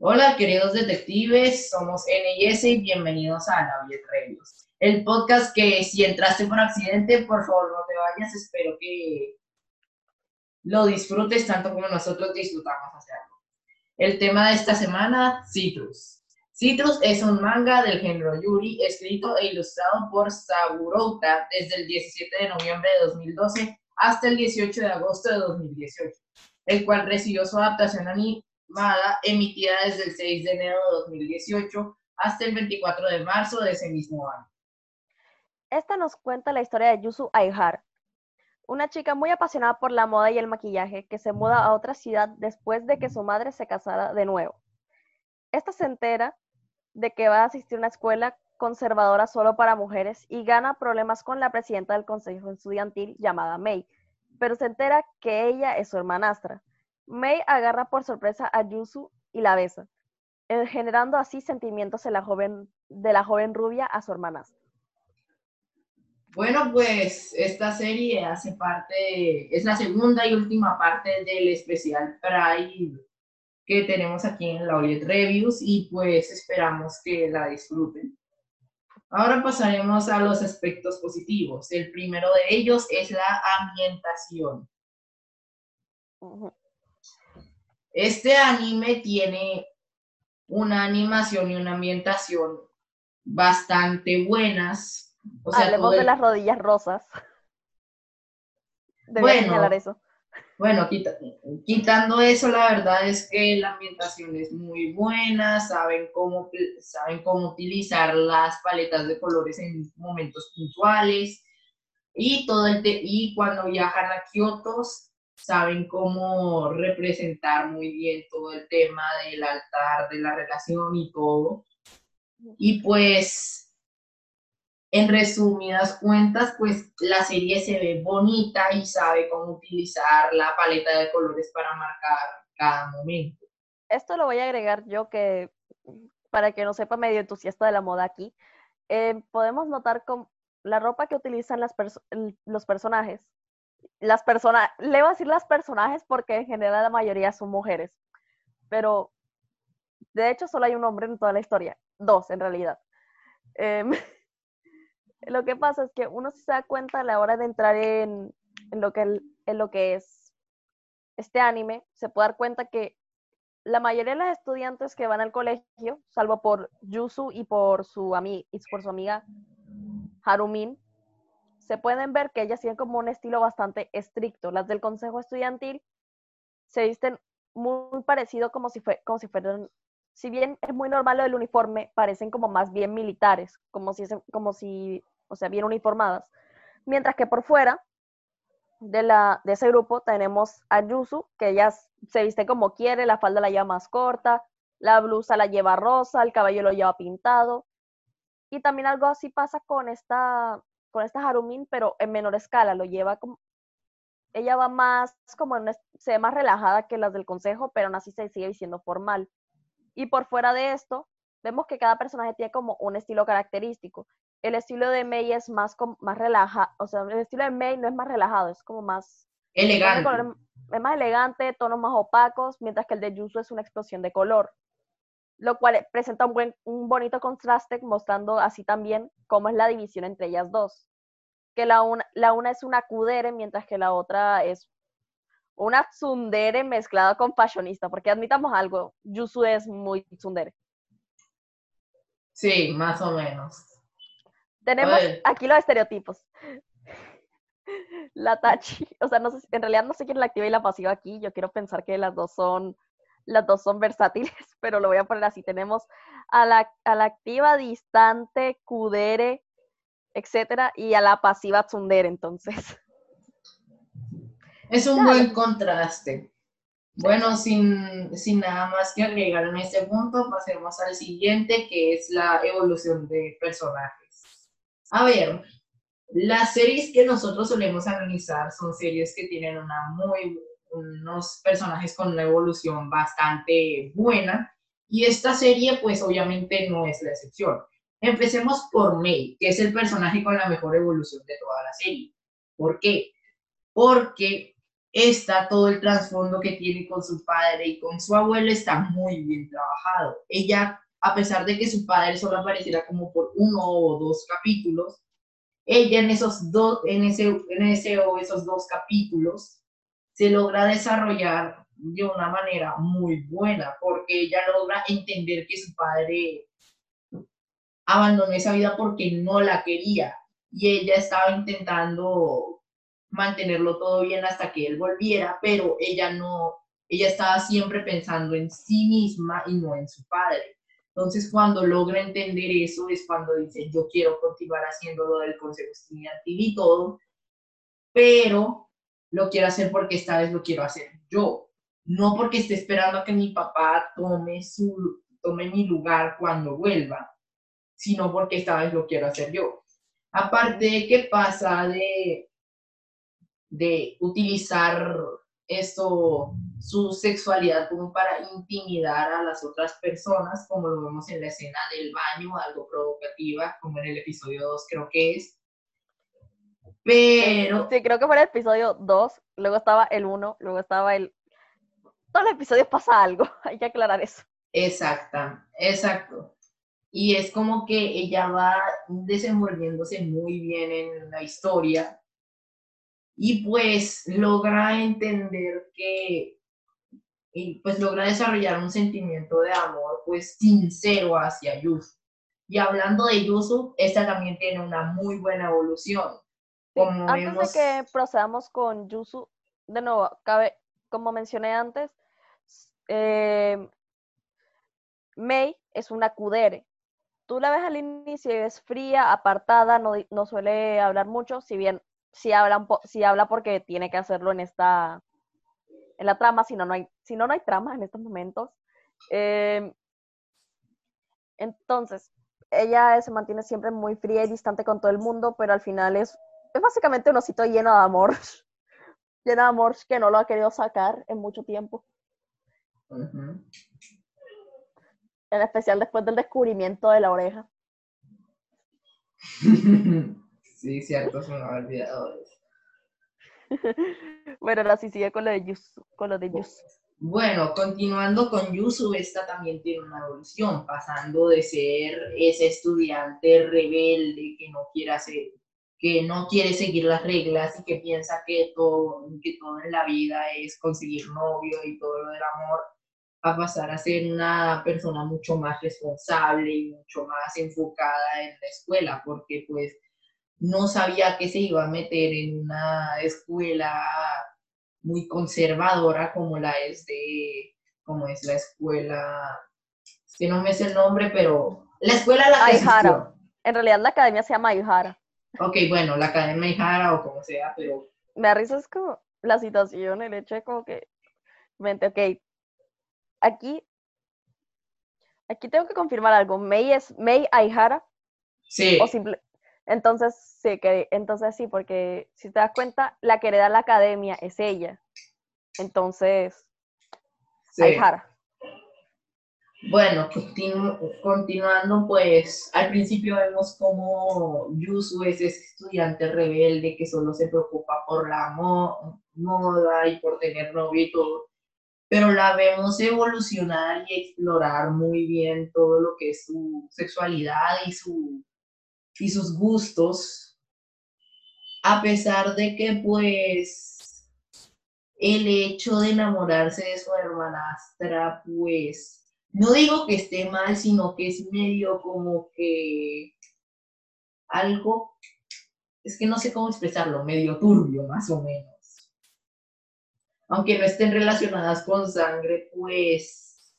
Hola, queridos detectives, somos NIS y bienvenidos a Reviews, el podcast que si entraste por accidente, por favor no te vayas, espero que lo disfrutes tanto como nosotros disfrutamos hacerlo. El tema de esta semana, Citrus. Citrus es un manga del género Yuri, escrito e ilustrado por Saburota desde el 17 de noviembre de 2012 hasta el 18 de agosto de 2018, el cual recibió su adaptación emitida desde el 6 de enero de 2018 hasta el 24 de marzo de ese mismo año. Esta nos cuenta la historia de Yusu Aihar, una chica muy apasionada por la moda y el maquillaje que se muda a otra ciudad después de que su madre se casara de nuevo. Esta se entera de que va a asistir a una escuela conservadora solo para mujeres y gana problemas con la presidenta del consejo estudiantil llamada May, pero se entera que ella es su hermanastra. May agarra por sorpresa a Yusu y la besa, eh, generando así sentimientos de la joven, de la joven rubia a su hermanastra. Bueno, pues esta serie hace parte, es la segunda y última parte del especial Pride que tenemos aquí en la Oliet Reviews y pues esperamos que la disfruten. Ahora pasaremos a los aspectos positivos. El primero de ellos es la ambientación. Este anime tiene una animación y una ambientación bastante buenas. O sea, Hablemos de las rodillas rosas. bueno, eso. Bueno, quitando eso, la verdad es que la ambientación es muy buena, saben cómo, saben cómo utilizar las paletas de colores en momentos puntuales y, todo el y cuando viajan a Kioto saben cómo representar muy bien todo el tema del altar, de la relación y todo. Y pues en resumidas cuentas, pues la serie se ve bonita y sabe cómo utilizar la paleta de colores para marcar cada momento. Esto lo voy a agregar yo que, para que no sepa medio entusiasta de la moda aquí, eh, podemos notar con la ropa que utilizan los personajes. Las personas, le voy a decir las personajes porque en general la mayoría son mujeres, pero de hecho solo hay un hombre en toda la historia, dos en realidad. Em, Lo que pasa es que uno se da cuenta a la hora de entrar en, lo, que, en lo que es este anime, se puede dar cuenta que la mayoría de los estudiantes que van al colegio, salvo por Yusu y por su, y por su amiga Harumin, se pueden ver que ellas tienen como un estilo bastante estricto. Las del consejo estudiantil se visten muy parecido como si, fue, como si fueran, si bien es muy normal lo del uniforme, parecen como más bien militares, como si, como si o sea, bien uniformadas. Mientras que por fuera de, la, de ese grupo tenemos a Yusu, que ella se viste como quiere, la falda la lleva más corta, la blusa la lleva rosa, el cabello lo lleva pintado. Y también algo así pasa con esta, con esta Harumin, pero en menor escala, lo lleva como... Ella va más como en se ve más relajada que las del consejo, pero aún así se sigue diciendo formal. Y por fuera de esto, vemos que cada personaje tiene como un estilo característico el estilo de May es más, más relajado, o sea, el estilo de May no es más relajado, es como más... Elegante. Es más elegante, tonos más opacos, mientras que el de Yusu es una explosión de color, lo cual presenta un, buen, un bonito contraste, mostrando así también cómo es la división entre ellas dos. Que la una, la una es una kudere, mientras que la otra es una tsundere mezclada con fashionista, porque admitamos algo, Yusu es muy tsundere. Sí, más o menos. Tenemos aquí los estereotipos. La Tachi, o sea, no sé, en realidad no sé quién es la activa y la pasiva aquí. Yo quiero pensar que las dos son, las dos son versátiles, pero lo voy a poner así. Tenemos a la, a la activa distante, Kudere, etcétera, y a la pasiva Tsundere, entonces. Es un buen contraste. Bueno, sin, sin, nada más que agregar en este punto, pasemos al siguiente, que es la evolución de personaje. A ver, las series que nosotros solemos analizar son series que tienen una muy, unos personajes con una evolución bastante buena y esta serie pues obviamente no es la excepción. Empecemos por May, que es el personaje con la mejor evolución de toda la serie. ¿Por qué? Porque está todo el trasfondo que tiene con su padre y con su abuelo está muy bien trabajado. Ella, a pesar de que su padre solo apareciera como por uno o dos capítulos, ella en esos dos, en ese, en ese o esos dos capítulos se logra desarrollar de una manera muy buena, porque ella logra entender que su padre abandonó esa vida porque no la quería y ella estaba intentando mantenerlo todo bien hasta que él volviera, pero ella no, ella estaba siempre pensando en sí misma y no en su padre. Entonces, cuando logra entender eso, es cuando dice, yo quiero continuar haciendo lo del consejo estudiantil y todo, pero lo quiero hacer porque esta vez lo quiero hacer yo, no porque esté esperando a que mi papá tome, su, tome mi lugar cuando vuelva, sino porque esta vez lo quiero hacer yo. Aparte de que pasa de, de utilizar esto, su sexualidad como para intimidar a las otras personas, como lo vemos en la escena del baño, algo provocativa, como en el episodio 2 creo que es. Pero... Sí, creo que fue el episodio 2, luego estaba el 1, luego estaba el... Todos los episodios pasa algo, hay que aclarar eso. Exacta, exacto. Y es como que ella va desenvolviéndose muy bien en la historia y pues logra entender que, y pues logra desarrollar un sentimiento de amor pues sincero hacia Yusu. Y hablando de Yusu, esta también tiene una muy buena evolución. Como antes de que procedamos con Yusu, de nuevo, cabe, como mencioné antes, eh, Mei es una kudere. Tú la ves al inicio y es fría, apartada, no, no suele hablar mucho, si bien si habla, si habla porque tiene que hacerlo en esta, en la trama, si no, no hay, si no, no hay trama en estos momentos. Em, entonces, ella se mantiene siempre muy fría y distante con todo el mundo, pero al final es, es básicamente un osito lleno de amor, lleno de amor que no lo ha querido sacar en mucho tiempo. En especial después del descubrimiento de la oreja. Sí, cierto, se me ha olvidado eso. bueno, ahora sí sigue con lo de Yusu. Con lo de Yusu. Bueno, continuando con Yusu, esta también tiene una evolución, pasando de ser ese estudiante rebelde que no quiere hacer, que no quiere seguir las reglas y que piensa que todo, que todo en la vida es conseguir novio y todo lo del amor, a pasar a ser una persona mucho más responsable y mucho más enfocada en la escuela, porque pues no sabía que se iba a meter en una escuela muy conservadora como la es de, como es la escuela, que no me sé el nombre, pero la escuela la Aihara. En realidad la academia se llama Aihara. Ok, bueno, la academia Aihara o como sea, pero... Me da risa es como la situación, el hecho de como que, mente, ok, aquí, aquí tengo que confirmar algo, May es May Aihara. Sí. O simple, entonces, sí, que, entonces sí, porque si te das cuenta, la que hereda la academia es ella. Entonces, sí. Bueno, continuando, pues al principio vemos como Yusu es ese estudiante rebelde que solo se preocupa por la moda y por tener novio y todo, pero la vemos evolucionar y explorar muy bien todo lo que es su sexualidad y su y sus gustos, a pesar de que pues el hecho de enamorarse de su hermanastra, pues no digo que esté mal, sino que es medio como que algo, es que no sé cómo expresarlo, medio turbio más o menos. Aunque no estén relacionadas con sangre, pues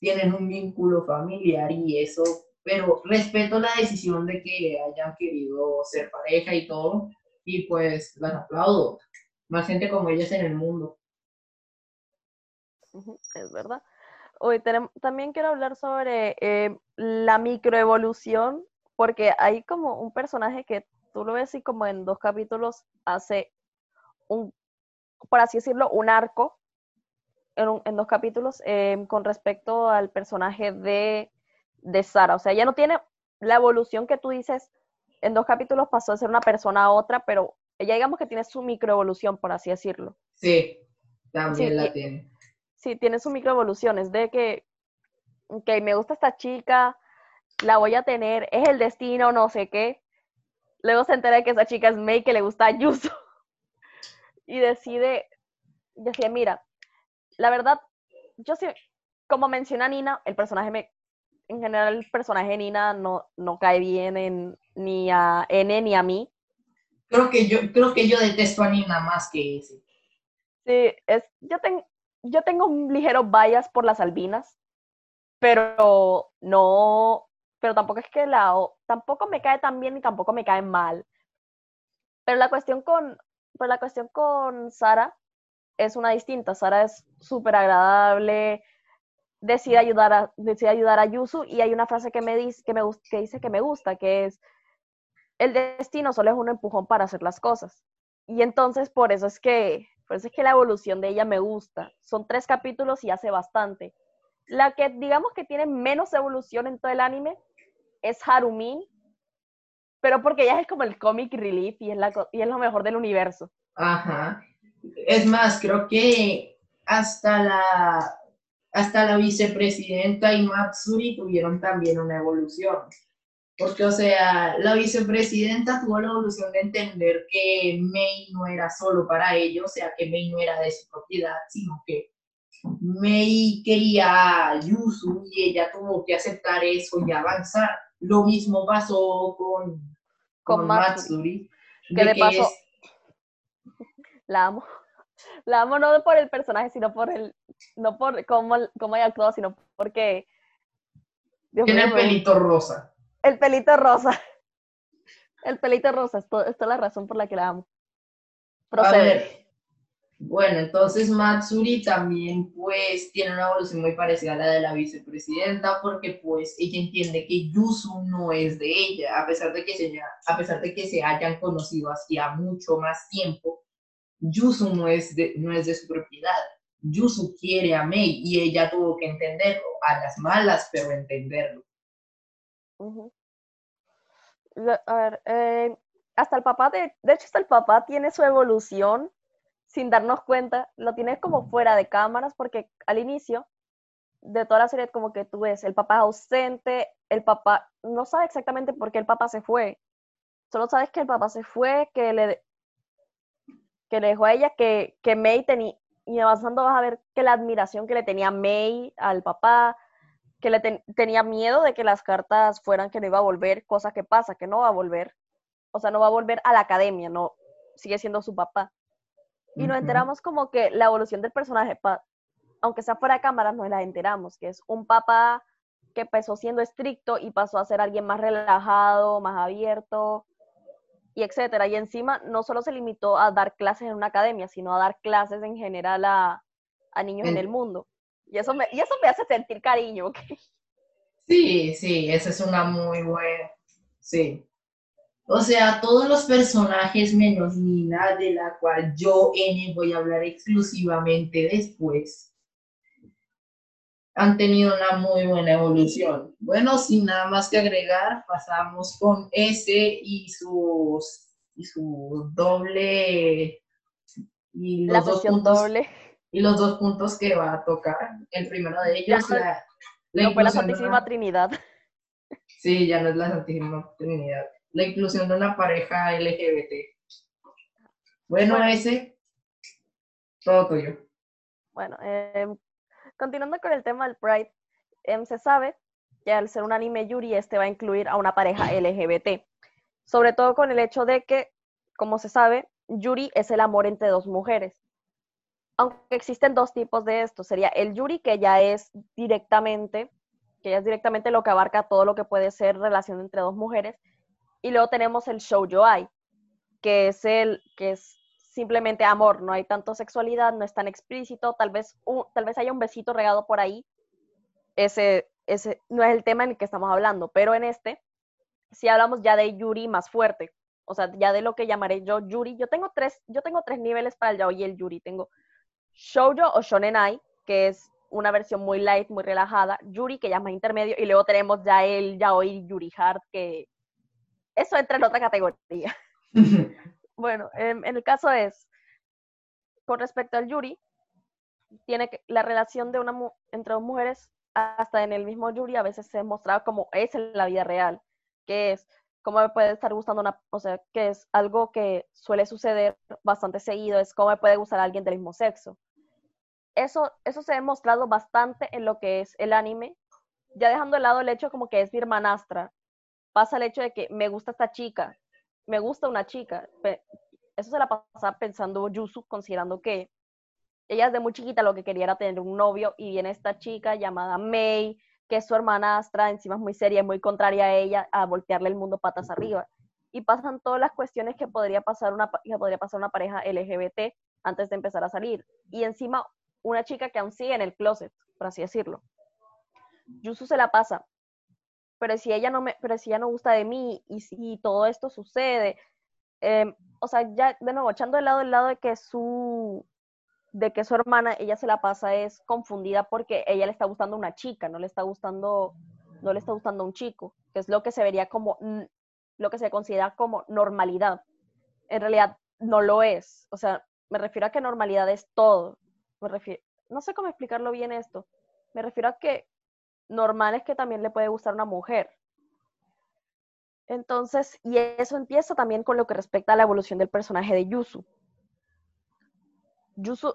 tienen un vínculo familiar y eso pero respeto la decisión de que hayan querido ser pareja y todo, y pues las aplaudo. Más gente como ellas en el mundo. Es verdad. Hoy tenemos, también quiero hablar sobre eh, la microevolución, porque hay como un personaje que tú lo ves y como en dos capítulos hace un, por así decirlo, un arco en, en dos capítulos eh, con respecto al personaje de de Sara. O sea, ella no tiene la evolución que tú dices, en dos capítulos pasó de ser una persona a otra, pero ella digamos que tiene su microevolución, por así decirlo. Sí, también la tiene. Sí, tiene su microevolución, es de que, ok, me gusta esta chica, la voy a tener, es el destino, no sé qué. Luego se entera de que esa chica es May, que le gusta a Yuso. y decide, decía, mira, la verdad, yo sí, como menciona Nina, el personaje me, en general el personaje de Nina no, no cae bien en, ni a N ni a mí. Creo que yo, creo que yo detesto a Nina más que ese. Sí, es, yo, tengo yo tengo un ligero bias por las albinas, pero no, pero tampoco es que la, tampoco me cae tan bien ni tampoco me cae mal. Pero la cuestión con, pues la cuestión con Sara es una distinta. Sara es súper agradable, decide ayudar a, decide ayudar a Yusu y hay una frase que me dice que me que dice que me gusta, que es el destino solo es un empujón para hacer las cosas. Y entonces por eso es que por eso es que la evolución de ella me gusta. Son tres capítulos y hace bastante. La que digamos que tiene menos evolución en todo el anime es Harumin, pero porque ella es como el comic relief y es, la, y es lo mejor del universo. Ajá. Es más, creo que hasta la hasta la vicepresidenta y Matsuri tuvieron también una evolución. Porque, o sea, la vicepresidenta tuvo la evolución de entender que Mei no era solo para ellos, o sea, que Mei no era de su propiedad, sino que Mei quería a Yusu y ella tuvo que aceptar eso y avanzar. Lo mismo pasó con, con, Matsuri. Que de, paso, la amo. La amo no por el personaje, sino por el, no por cómo, cómo haya actuado, sino porque... Tiene el pelito rosa. El pelito rosa. El pelito rosa, esto, esta es la razón por la que la amo. Procede. A ver. Bueno, entonces Matsuri también pues tiene una evolución muy parecida a la de la vicepresidenta porque pues ella entiende que Yusu no es de ella, a pesar de que se, a pesar de que se hayan conocido hacía mucho más tiempo, Yusu no es de, no es de su propiedad. Yusu quiere a Mei y ella tuvo que entenderlo, a las malas, pero entenderlo. A ver, eh, hasta el papá, de, de hecho, hasta el papá tiene su evolución sin darnos cuenta, lo tiene como fuera de cámaras porque al inicio de toda la serie como que tú ves el papá ausente, el papá no sabe exactamente por qué el papá se fue, solo sabes que el papá se fue, que le, que le dejó a ella, que, que May tenía, y avanzando vas a ver que la admiración que le tenía May al papá, que le tenía miedo de que las cartas fueran que no iba a volver, cosa que pasa, que no va a volver. O sea, no va a volver a la academia, no sigue siendo su papá. Y nos enteramos como que la evolución del personaje, aunque sea fuera de cámara, nos la enteramos, que es un papá que empezó siendo estricto y pasó a ser alguien más relajado, más abierto, y etcétera. Y encima no solo se limitó a dar clases en una academia, sino a dar clases en general a, niños en el mundo. Y eso, me, y eso me hace sentir cariño, ¿ok? Sí, sí, esa es una muy buena, sí. O sea, todos los personajes menos Nina, de la cual yo, N, voy a hablar exclusivamente después, han tenido una muy buena evolución. Bueno, sin nada más que agregar, pasamos con S y sus y su doble y los dos puntos, doble y los dos puntos que va a tocar. El primero de ellos la, la, no fue la Santísima Trinidad. Sí, ya no es la Santísima Trinidad. La inclusión de una pareja LGBT. Bueno, ese, todo tuyo. Bueno, eh, Continuando con el tema del Pride, em, se sabe que al ser un anime Yuri, este va a incluir a una pareja LGBT. Sobre todo con el hecho de que, como se sabe, Yuri es el amor entre dos mujeres. Aunque existen dos tipos de esto. Sería el Yuri, que ya es directamente, que ya es directamente lo que abarca todo lo que puede ser relación entre dos mujeres. Y luego tenemos el Shoujo Ai, que es el, que es simplemente amor, no hay tanto sexualidad, no es tan explícito, tal vez, tal vez haya un besito regado por ahí, ese, ese no es el tema en el que estamos hablando, pero en este si hablamos ya de Yuri más fuerte, o sea, ya de lo que llamaré yo Yuri. Yo tengo tres, yo tengo tres niveles para el yaoi y el Yuri. Tengo Shoujo o Shonenai, que es una versión muy light, muy relajada, Yuri, que ya es más intermedio, y luego tenemos ya el yaoi Yuri Hard, que eso entra en otra categoría. Bueno, en el caso es, con respecto al Yuri, tiene que, la relación de una entre dos mujeres, hasta en el mismo Yuri, a veces se mostraba como es en la vida real, que es cómo me puede estar gustando una, o sea, que es algo que suele suceder bastante seguido, es cómo me puede gustar a alguien del mismo sexo. Eso, eso se ha demostrado bastante en lo que es el anime, ya dejando de lado el hecho como que es mi hermanastra, pasa el hecho de que me gusta esta chica, me gusta una chica. Eso se la pasa pensando Yusu, considerando que ella desde muy chiquita lo que quería era tener un novio y viene esta chica llamada May, que es su hermanastra, encima es muy seria y muy contraria a ella, a voltearle el mundo patas arriba. Y pasan todas las cuestiones que podría pasar una, que podría pasar una pareja LGBT antes de empezar a salir. Y encima una chica que aún sigue en el closet, por así decirlo. Yusu se la pasa pero si ella no me, pero si ella no gusta de mí y si todo esto sucede, em, o sea, ya de nuevo, echando de lado el lado de que su, de que su hermana, ella se la pasa es confundida porque ella le está gustando una chica, no le está gustando, no le está gustando un chico, que es lo que se vería como, lo que se considera como normalidad. En realidad no lo es, o sea, me refiero a que normalidad es todo, no sé cómo explicarlo bien esto, me refiero a que normal es que también le puede gustar una mujer. Entonces, y eso empieza también con lo que respecta a la evolución del personaje de Yusu. Yusu,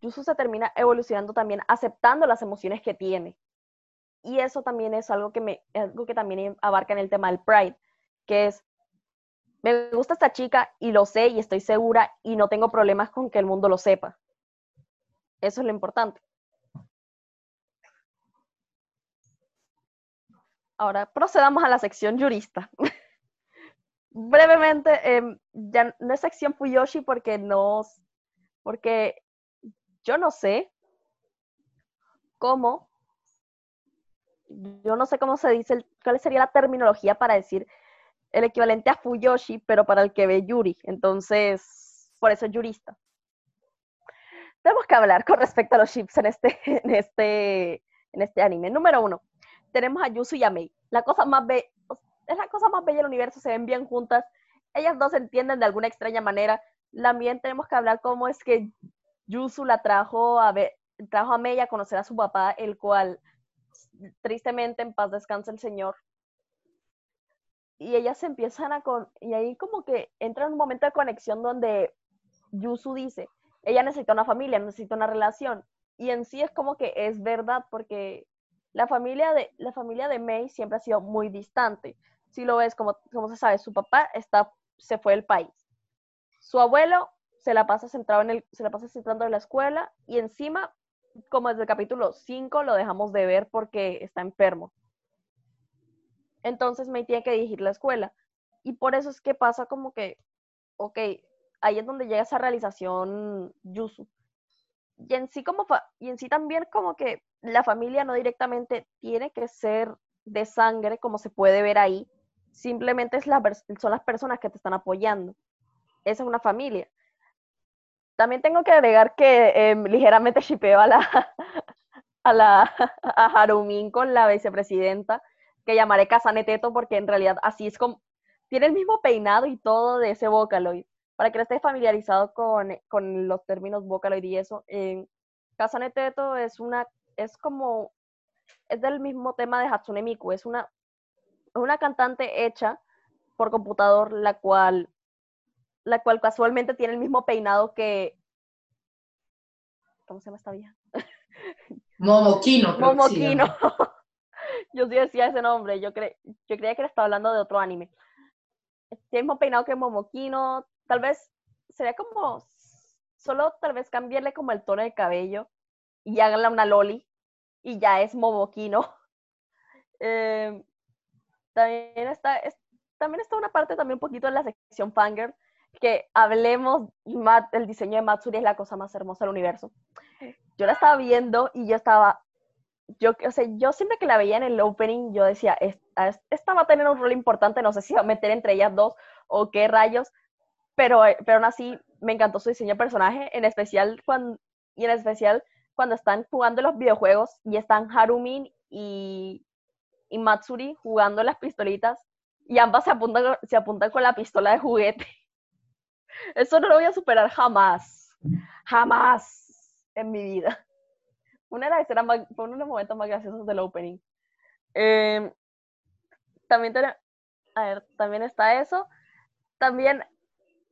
Yusu se termina evolucionando también aceptando las emociones que tiene. Y eso también es algo que, me, algo que también abarca en el tema del Pride, que es, me gusta esta chica y lo sé y estoy segura y no tengo problemas con que el mundo lo sepa. Eso es lo importante. Ahora procedamos a la sección jurista. Brevemente, em, ya no es sección Fuyoshi porque no, porque yo no sé cómo, yo no sé cómo se dice, cuál sería la terminología para decir el equivalente a Fuyoshi, pero para el que ve Yuri. Entonces, por eso es jurista. Tenemos que hablar con respecto a los chips en este, en este, en este anime. Número uno, tenemos a Yusu y a Mei. La cosa más bella, es la cosa más bella del universo, se ven bien juntas. Ellas dos se entienden de alguna extraña manera. También tenemos que hablar cómo es que Yusu la trajo a ver, trajo a Mei a conocer a su papá, el cual tristemente en paz descansa el señor. Y ellas empiezan a con y ahí como que entra en un momento de conexión donde Yusu dice, ella necesita una familia, necesita una relación. Y en sí es como que es verdad porque la familia de, la familia de May siempre ha sido muy distante. Si lo ves, como, como se sabe, su papá está, se fue del país. Su abuelo se la pasa centrado en el, se la pasa centrando en la escuela y encima, como desde el capítulo 5 lo dejamos de ver porque está enfermo. Entonces May tiene que dirigir la escuela. Y por eso es que pasa como que, ok, ahí es donde llega esa realización Yusu. Y en sí como y en sí también como que la familia no directamente tiene que ser de sangre, como se puede ver ahí, simplemente es la, son las personas que te están apoyando. Esa es una familia. También tengo que agregar que em, ligeramente shipeo a la, a la a Harumin con la vicepresidenta, que llamaré Casaneteto porque en realidad así es como, tiene el mismo peinado y todo de ese Vocaloid. Para que no estés familiarizado con, con los términos Vocaloid y eso, eh, Casaneteto es una es como, es del mismo tema de Hatsune Miku, es una, una cantante hecha por computador, la cual, la cual casualmente tiene el mismo peinado que, ¿cómo se llama esta vieja? Momokino. Momokino. yo sí decía ese nombre, yo, cre yo creía que le estaba hablando de otro anime. Tiene el mismo peinado que Momokino, tal vez sería como, solo tal vez cambiarle como el tono de cabello y háganla una loli y ya es Momoquino. Em, también, está, también está una parte también un poquito en la sección Fanger, que hablemos, el diseño de Matsuri es la cosa más hermosa del universo. Yo la estaba viendo y yo estaba, yo, o sea, yo siempre que la veía en el opening, yo decía, esta, va a tener un rol importante, no sé si va a meter entre ellas dos o qué rayos, pero, pero aún así me encantó su diseño de personaje, en especial cuando, y en especial cuando están jugando los videojuegos y están Harumin y, y Matsuri jugando las pistolitas y ambas se apuntan, se apuntan con la pistola de juguete. Eso no lo voy a superar jamás. Jamás en mi vida. Una de las más, fue uno de los momentos más graciosos del opening. Em, también, a ver, también está eso. También,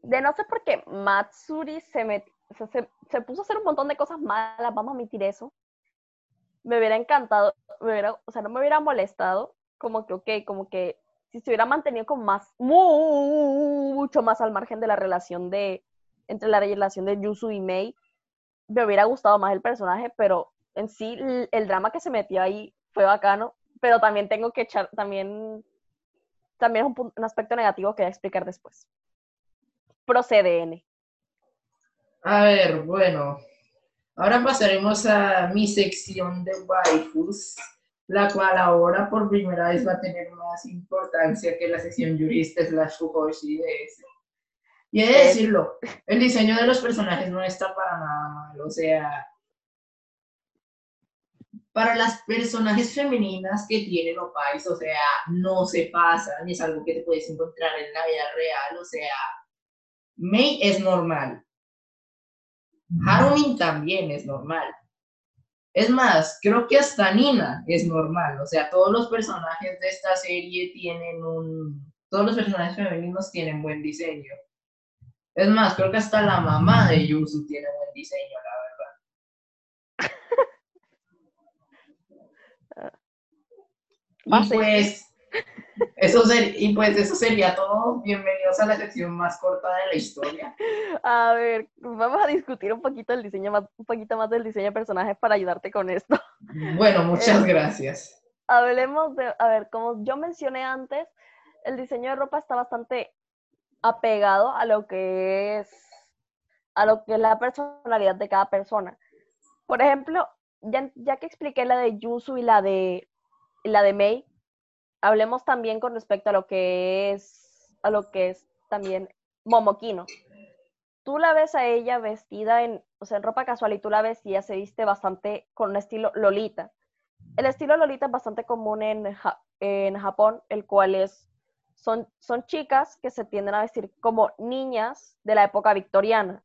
de no sé por qué Matsuri se, met, se, se, puso a hacer un montón de cosas malas, vamos a admitir eso. Me hubiera encantado, me hubiera, o sea, no me hubiera molestado, como que, ok, como que si se hubiera mantenido con más, mucho más al margen de la relación de, entre la relación de Yusu y Mei, me hubiera gustado más el personaje, pero en sí el, drama que se metió ahí fue bacano, pero también tengo que echar, también, también es un, un aspecto negativo que voy a explicar después. Procede, A ver, bueno, ahora pasaremos a mi sección de waifus, la cual ahora por primera vez va a tener más importancia que la sección jurista slash Fujoshi de ese. Y he de decirlo, el diseño de los personajes no está para nada mal, o sea, para las personajes femeninas que tienen opais, o sea, no se pasan, es algo que te puedes encontrar en la vida real, o sea, Mei es normal. Harumin también es normal. Es más, creo que hasta Nina es normal, o sea, todos los personajes de esta serie tienen un... Todos los personajes femeninos tienen buen diseño. Es más, creo que hasta la mamá de Yusu tiene buen diseño, la Y pues, eso y pues eso sería todo. Bienvenidos a la sección más corta de la historia. A ver, vamos a discutir un poquito el diseño más, un poquito más del diseño de personajes para ayudarte con esto. Bueno, muchas eh, gracias. Hablemos de, a ver, como yo mencioné antes, el diseño de ropa está bastante apegado a lo que es a lo que es la personalidad de cada persona. Por ejemplo, ya, ya que expliqué la de Yusu y la de la de May, hablemos también con respecto a lo que es, a lo que es también Momokino. Tú la ves a ella vestida en, o sea, en ropa casual y tú la ves y ella se viste bastante con un estilo Lolita. El estilo Lolita es bastante común en, en Japón, el cual es, son, son chicas que se tienden a vestir como niñas de la época victoriana.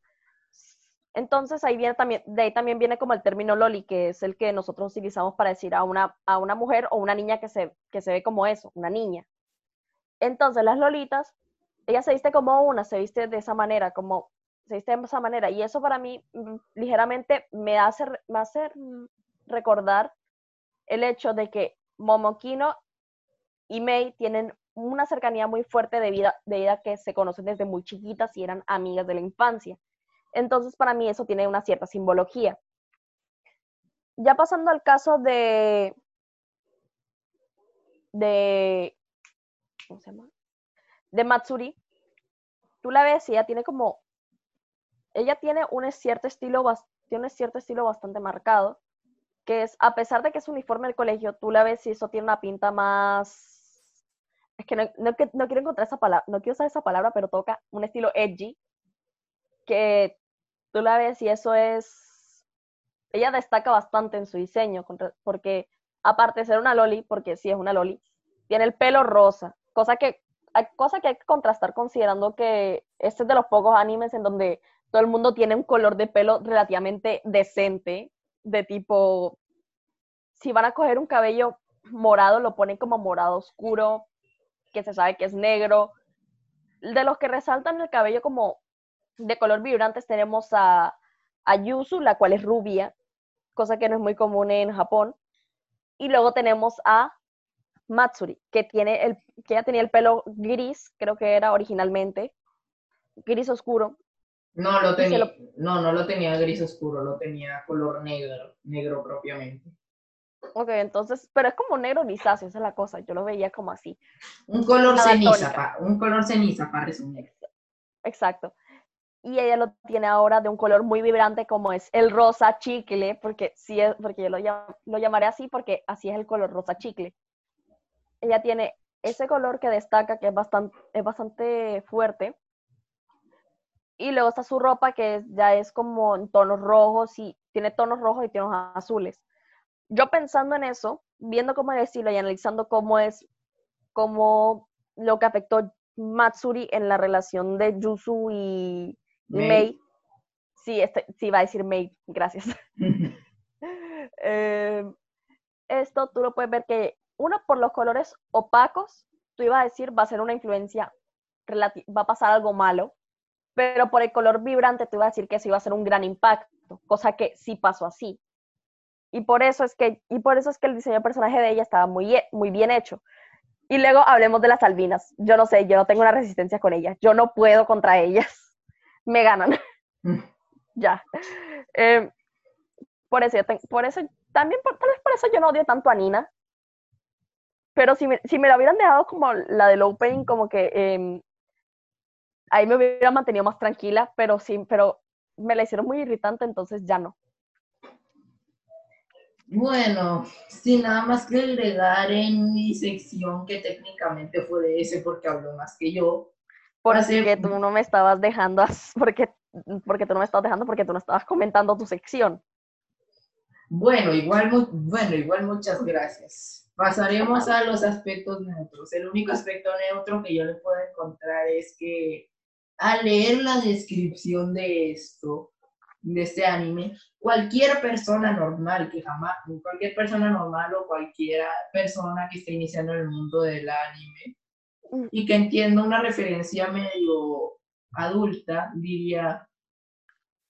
Entonces ahí viene también, de ahí también viene como el término loli, que es el que nosotros utilizamos para decir a una, a una mujer o una niña que se, que se ve como eso, una niña. Entonces las lolitas, ella se viste como una, se viste de esa manera, como se viste de esa manera. Y eso para mí mm, ligeramente me hace, me hace recordar el hecho de que Momokino y Mei tienen una cercanía muy fuerte de vida, de vida que se conocen desde muy chiquitas y eran amigas de la infancia. Entonces, para mí eso tiene una cierta simbología. Ya pasando al caso de, de, ¿cómo se llama? De Matsuri, tú la ves y ella tiene como, ella tiene un cierto estilo, tiene un cierto estilo bastante marcado, que es, a pesar de que es uniforme del colegio, tú la ves y eso tiene una pinta más, es que no, no, no quiero encontrar esa palabra, no quiero usar esa palabra, pero toca un estilo edgy, que tú la ves y eso es, ella destaca bastante en su diseño, porque aparte de ser una loli, porque sí es una loli, tiene el pelo rosa, cosa que, cosa que hay que contrastar considerando que este es de los pocos animes en donde todo el mundo tiene un color de pelo relativamente decente, de tipo, si van a coger un cabello morado, lo ponen como morado oscuro, que se sabe que es negro. De los que resaltan el cabello como de color vibrantes tenemos a, a Yuzu, la cual es rubia, cosa que no es muy común en Japón. Y luego tenemos a Matsuri, que, tiene el, que ya tenía el pelo gris, creo que era originalmente, gris oscuro. No, lo tenía, no, no lo tenía gris oscuro, lo tenía color negro, negro propiamente. Ok, entonces, pero es como negro grisáceo, esa es la cosa, yo lo veía como así. Un color ceniza, un color ceniza para resumir. Exacto y ella lo tiene ahora de un color muy vibrante como es el rosa chicle, porque sí es, porque yo lo, llamaré así porque así es el color rosa chicle. Ella tiene ese color que destaca, que es bastante, es bastante fuerte. Y luego está su ropa que ya es como en tonos rojos y tiene tonos rojos y tonos azules. Yo pensando en eso, viendo cómo decirlo y analizando cómo es, cómo lo que afectó Matsuri en la relación de Yusu y, y Mei. Mei. Sí, este, sí, va a decir Mei, gracias. Eh, esto tú lo puedes ver que, uno, por los colores opacos, tú ibas a decir va a ser una influencia, va a pasar algo malo, pero por el color vibrante tú ibas a decir que sí va a ser un gran impacto, cosa que sí pasó así. Y por eso es que, y por eso es que el diseño de personaje de ella estaba muy, ye- muy bien hecho. Y luego hablemos de las albinas. Yo no sé, yo no tengo una resistencia con ellas. Yo no puedo contra ellas. Me ganan. ya. Eh, por eso, por eso, también por, tal vez por eso yo no odio tanto a Nina. Pero si me, si me la hubieran dejado como la del opening, como que em, ahí me hubiera mantenido más tranquila, pero sí, pero me la hicieron muy irritante, entonces ya no. Bueno, sin nada más que agregar en mi sección que técnicamente fue de ese porque habló más que yo. Porque tú no me estabas dejando, porque, porque tú no me estabas dejando, porque tú no estabas comentando tu sección. Bueno, igual, bueno, igual muchas gracias. Pasaremos a los aspectos neutros. El único aspecto neutro que yo le puedo encontrar es que al leer la descripción de esto, de este anime, cualquier persona normal que jamás, cualquier persona normal o cualquier persona que esté iniciando en el mundo del anime y que entienda una referencia medio adulta, diría,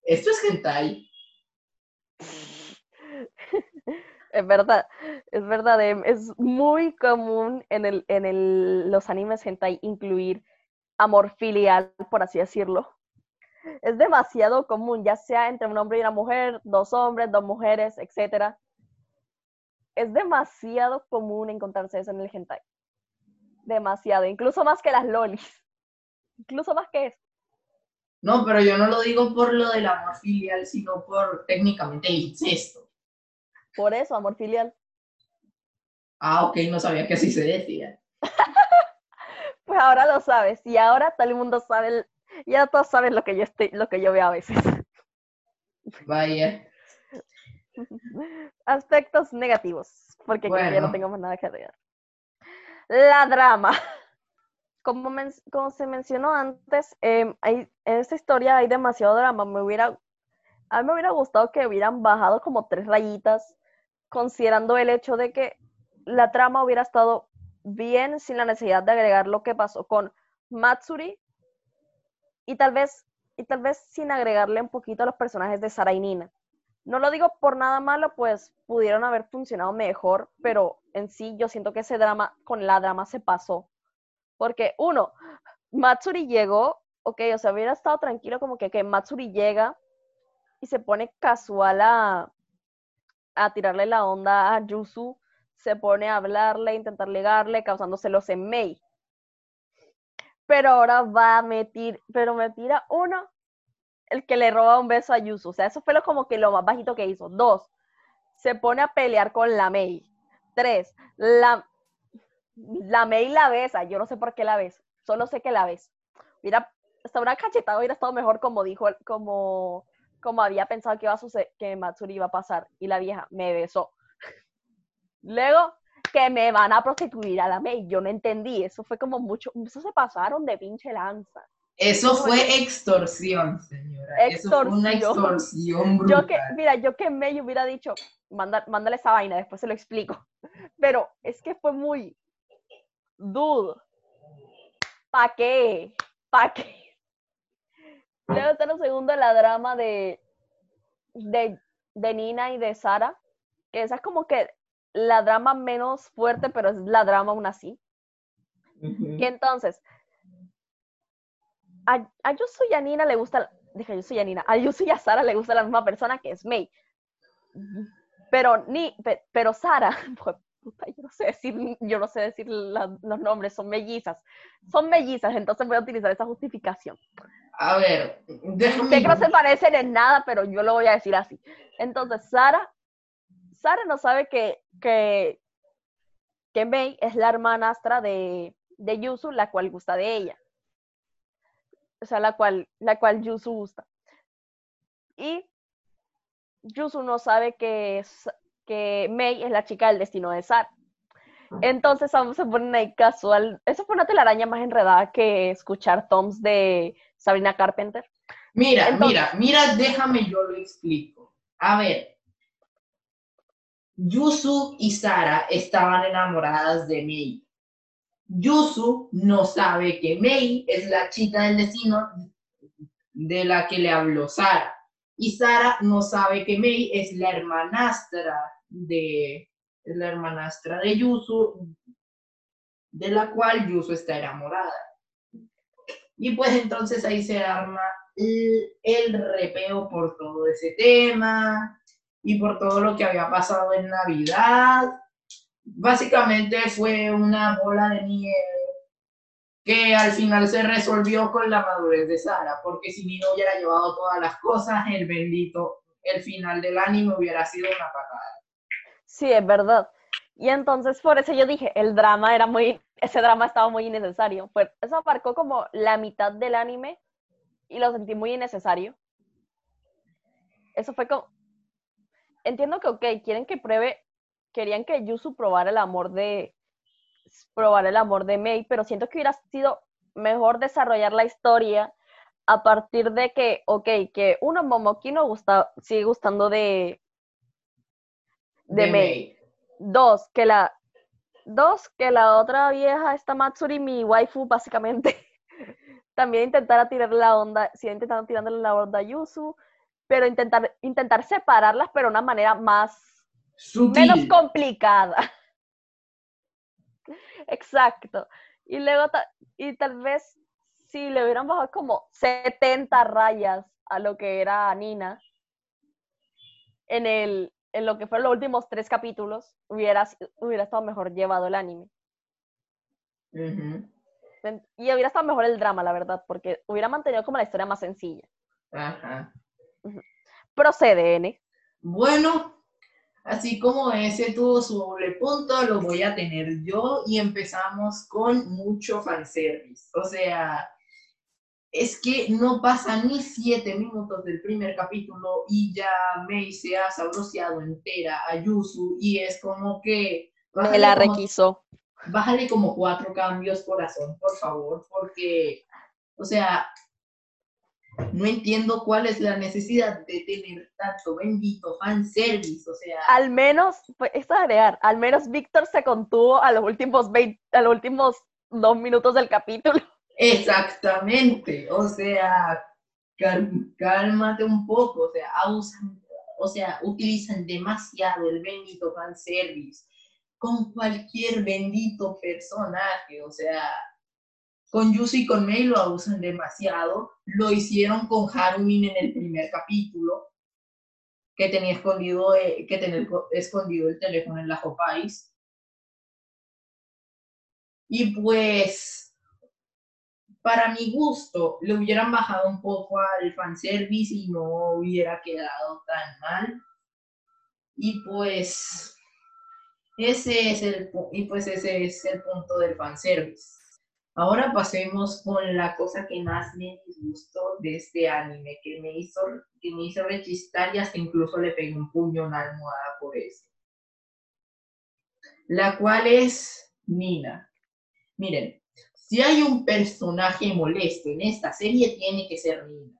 esto es hentai. Es verdad, es verdad, em, es muy común en, el, en el, los animes hentai incluir amor filial, por así decirlo. Es demasiado común, ya sea entre un hombre y una mujer, dos hombres, dos mujeres, etc. Es demasiado común encontrarse eso en el hentai. Demasiado, incluso más que las lolis. Incluso más que eso. No, pero yo no lo digo por lo del amor filial, sino por técnicamente incesto. Por eso, amor filial. Ah, ok, no sabía que así se decía. Pues ahora lo sabes. Y ahora todo el mundo sabe, el- ya todos saben lo que yo estoy, lo que yo veo a veces. Vaya. Aspectos negativos, porque creo que ya no tengo más nada que agregar. La drama. Como, se mencionó antes, em, en esta historia hay demasiado drama. Me hubiera, a mí me hubiera gustado que hubieran bajado como tres rayitas, considerando el hecho de que la trama hubiera estado bien sin la necesidad de agregar lo que pasó con Matsuri y tal vez, y tal vez sin agregarle un poquito a los personajes de Sara y Nina. No lo digo por nada malo, pues pudieron haber funcionado mejor, pero en sí yo siento que ese drama, con la drama se pasó. Porque uno, Matsuri llegó, ok, o sea, hubiera estado tranquilo como que, que Matsuri llega y se pone casual a, a tirarle la onda a Yusu, se pone a hablarle, intentar ligarle, causando celos en Mei. Pero ahora va a metir, pero me tira uno, el que le roba un beso a Yusu. O sea, eso fue lo, como que lo más bajito que hizo. Dos, se pone a pelear con la Mei. Tres, la, la Mei la besa. Yo no sé por qué la besa. Solo sé que la besa. Mira, hasta una cachetada hubiera estado mejor como dijo, como, como había pensado que iba a suceder, que Matsuri iba a pasar. Y la vieja me besó. Luego, que me van a prostituir a la Mei. Yo no entendí. Eso fue como mucho. Eso se pasaron de pinche lanza. Eso fue extorsión, señora. Eso fue una Extorsión. brutal. Yo que, mira, yo que Mei hubiera dicho, "Manda- mándale esa vaina, después se lo explico. Pero es que fue muy. Dude. ¿Pa' qué? ¿Pa' qué? Luego está lo segundo, la drama de, de, de Nina y de Sara. Que esa es como que la drama menos fuerte, pero es la drama aún así. Ujú. Y entonces, a, a Yusu y a Nina le gusta, dije Yusu y a Nina, a Yusu y a Sara le gusta la misma persona que es Mei. Pero, ni, pe- pero Sara, pues, puta, yo no sé decir, yo no sé decir la- los nombres, son mellizas. Son mellizas, entonces voy a utilizar esa justificación. A ver, déjame. Sé que no se parecen en nada, pero yo lo voy a decir así. Entonces, Sara, Sara no sabe que, que, que Mei es la hermanastra de, de Yusu, la cual gusta de ella. O sea, la cual, la cual Yusu gusta. Y Yusu no sabe que, S- que Mei es la chica del destino de Sara. Entonces vamos se ponen ahí casual. Eso fue una telaraña más enredada que escuchar toms de Sabrina Carpenter. Mira, mira, mira, déjame yo lo explico. A ver, Yusu y Sara estaban enamoradas de Mei. Yusu no sabe que Mei es la chica del vecino de la que le habló Sara. Y Sara no sabe que Mei es la hermanastra de la hermanastra de Yusu, de la cual Yusu está enamorada. Y pues entonces ahí se arma el repeo por todo ese tema y por todo lo que había pasado en Navidad. Básicamente fue una bola de nieve que al final se resolvió con la madurez de Sara, porque si ni no hubiera llevado todas las cosas, el bendito, el final del anime hubiera sido una patada. Sí, es verdad. Y entonces por eso yo dije, el drama era muy, ese drama estaba muy innecesario. Pues eso abarcó como la mitad del anime y lo sentí muy innecesario. Eso fue como, entiendo que, ok, quieren que pruebe, querían que Yusu probara el amor de, probar el amor de Mei, pero siento que hubiera sido mejor desarrollar la historia a partir de que, ok, que uno Momoki no gusta, sigue gustando de, de, Mei. Dos, que la, dos, que la otra vieja, esta Matsuri, mi waifu, básicamente, también intentara tirar la onda, sigue intentando tirarle la onda a Yusu, pero intentar, intentar separarlas, pero de una manera más, menos complicada. Exacto. Y luego, y tal vez si le hubieran bajado como 70 rayas a lo que era Nina en, el, en lo que fueron los últimos tres capítulos, hubiera, hubiera estado mejor llevado el anime. Y hubiera estado mejor el drama, la verdad, porque hubiera mantenido como la historia más sencilla. Ajá. Procede, N. Bueno, así como ese tuvo su doble punto, lo voy a tener yo y empezamos con mucho fanservice. O sea, es que no pasa ni siete minutos del primer capítulo y ya Mei se ha sabroseado entera a Yusu y es como que... Me la requisó. Bájale como cuatro cambios, corazón, por favor, porque, o sea, no entiendo cuál es la necesidad de tener tanto bendito fanservice, o sea... Al menos, pues, esto es agregar, al menos Víctor se contuvo a los últimos 20, a los últimos dos minutos del capítulo. Exactamente, o sea, cálmate un poco, o sea, o sea, utilizan demasiado el bendito fanservice con cualquier bendito personaje, o sea, con Yusi y con Mei lo usan demasiado. Lo hicieron con Harumin en el primer capítulo, que tenía escondido, eh, el teléfono en la Hopais. Y pues, para mi gusto, le hubieran bajado un poco al fanservice y no hubiera quedado tan mal. Y pues, ese es el, y pues ese es el punto del fanservice. Ahora pasemos con la cosa que más me disgustó de este anime, que me hizo, que me hizo rechistar y hasta incluso le pegué un puño en la almohada por eso. La cual es Nina. Miren, si hay un personaje molesto en esta serie, tiene que ser Nina.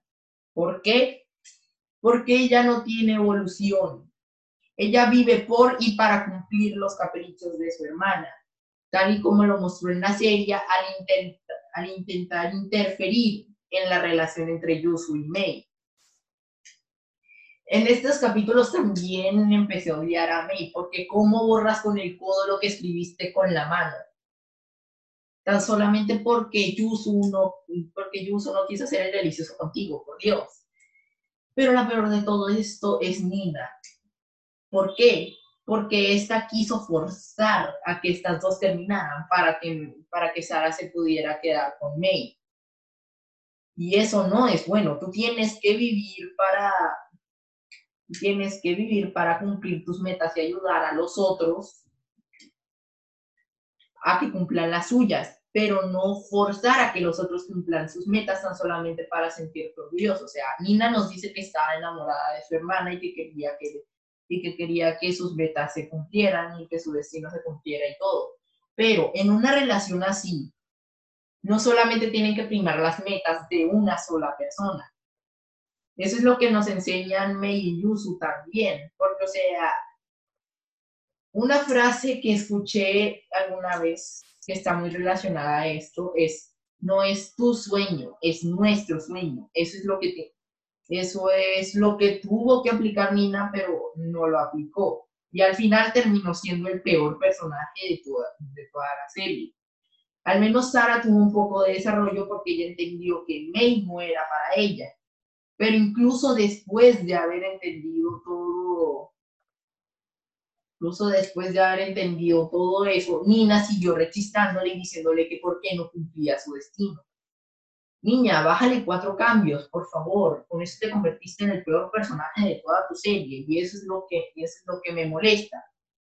¿Por qué? Porque ella no tiene evolución. Ella vive por y para cumplir los caprichos de su hermana tal y como lo mostró en la serie al, al intentar interferir en la relación entre Yusu y Mei. En estos capítulos también empecé a odiar a Mei, porque ¿cómo borras con el codo lo que escribiste con la mano? Tan solamente porque Yusu no, porque Yusu no quiso ser el delicioso contigo, por Dios. Pero la peor de todo esto es Nina. ¿Por qué? Porque esta quiso forzar a que estas dos terminaran para que, para que Sara se pudiera quedar con May. Y eso no es bueno. Tú tienes que vivir para tienes que vivir para cumplir tus metas y ayudar a los otros a que cumplan las suyas, pero no forzar a que los otros cumplan sus metas tan solamente para sentirte orgulloso. O sea, Nina nos dice que estaba enamorada de su hermana y que quería que y que quería que sus metas se cumplieran y que su destino se cumpliera y todo. Pero en una relación así, no solamente tienen que primar las metas de una sola persona. Eso es lo que nos enseñan Mei y Yusu también, porque o sea, una frase que escuché alguna vez que está muy relacionada a esto es no es tu sueño, es nuestro sueño. Eso es lo que eso es lo que tuvo que aplicar Nina, pero no lo aplicó. Y al final terminó siendo el peor personaje de toda, de toda la serie. Al menos Sara tuvo un poco de desarrollo porque ella entendió que May no era para ella. Pero incluso después de haber entendido todo, incluso después de haber entendido todo eso, Nina siguió rechistándole y diciéndole que por qué no cumplía su destino. Niña, bájale cuatro cambios, por favor. Con eso te convertiste en el peor personaje de toda tu serie y eso es lo que, eso es lo que me molesta.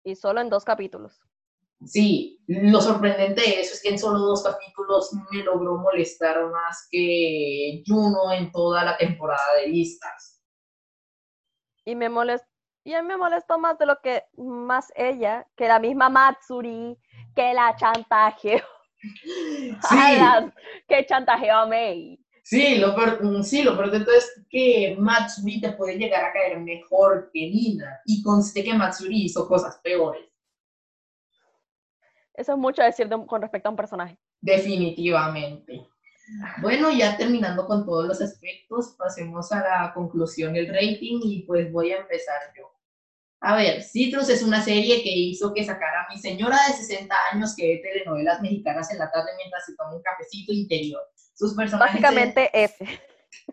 Y solo en dos capítulos. Sí, lo sorprendente de eso es que en solo dos capítulos me logró molestar más que Juno en toda la temporada de vistas. Y me molestó, y a mí me molestó más de lo que más ella, que la misma Matsuri, que la chantajeó. Sí. que chantajeó a May. Sí, lo peor, sí, lo peor de todo es que Matsuri te puede llegar a caer mejor que Nina. Y conste que Matsuri hizo cosas peores. Eso es mucho decir con respecto a un personaje. Definitivamente. Bueno, ya terminando con todos los aspectos, pasemos a la conclusión del rating y pues voy a empezar yo. A ver, Citrus es una serie que hizo que sacara a mi señora de 60 años que ve telenovelas mexicanas en la tarde mientras se toma un cafecito interior. Sus personajes Básicamente ese.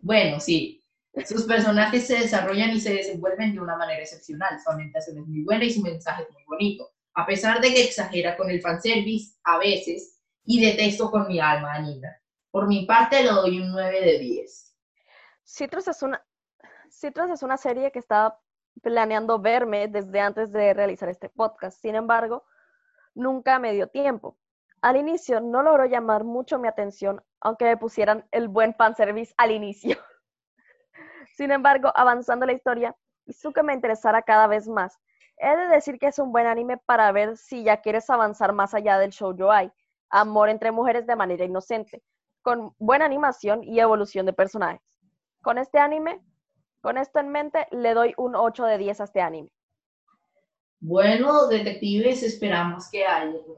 Bueno, sí. Sus personajes se desarrollan y se desenvuelven de una manera excepcional. Su ambientación es muy buena y su mensaje es muy bonito. A pesar de que exagera con el fanservice a veces y detesto con mi alma a Nina. Por mi parte le doy un 9 de 10. Citrus es una, Citrus es una serie que estaba planeando verme desde antes de realizar este podcast. Sin embargo, nunca me dio tiempo. Al inicio no logró llamar mucho mi atención, aunque me pusieran el buen fanservice al inicio. Sin embargo, avanzando la historia, hizo que me interesara cada vez más. He de decir que es un buen anime para ver si ya quieres avanzar más allá del show hay. Amor entre mujeres de manera inocente, con buena animación y evolución de personajes. Con este anime con esto en mente, le doy un 8 de 10 a este anime. Bueno, detectives, esperamos que,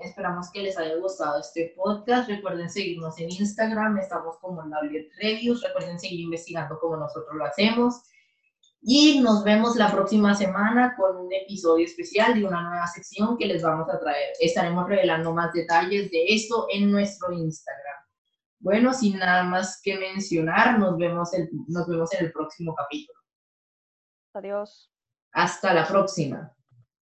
esperamos que les haya gustado este podcast. Recuerden seguirnos en Instagram, estamos como en Reviews. Recuerden seguir investigando como nosotros lo hacemos. Y nos vemos la próxima semana con un episodio especial de una nueva sección que les vamos a traer. Estaremos revelando más detalles de esto en nuestro Instagram. Bueno, sin nada más que mencionar, nos vemos, nos vemos en el próximo capítulo. Adiós. Hasta la próxima.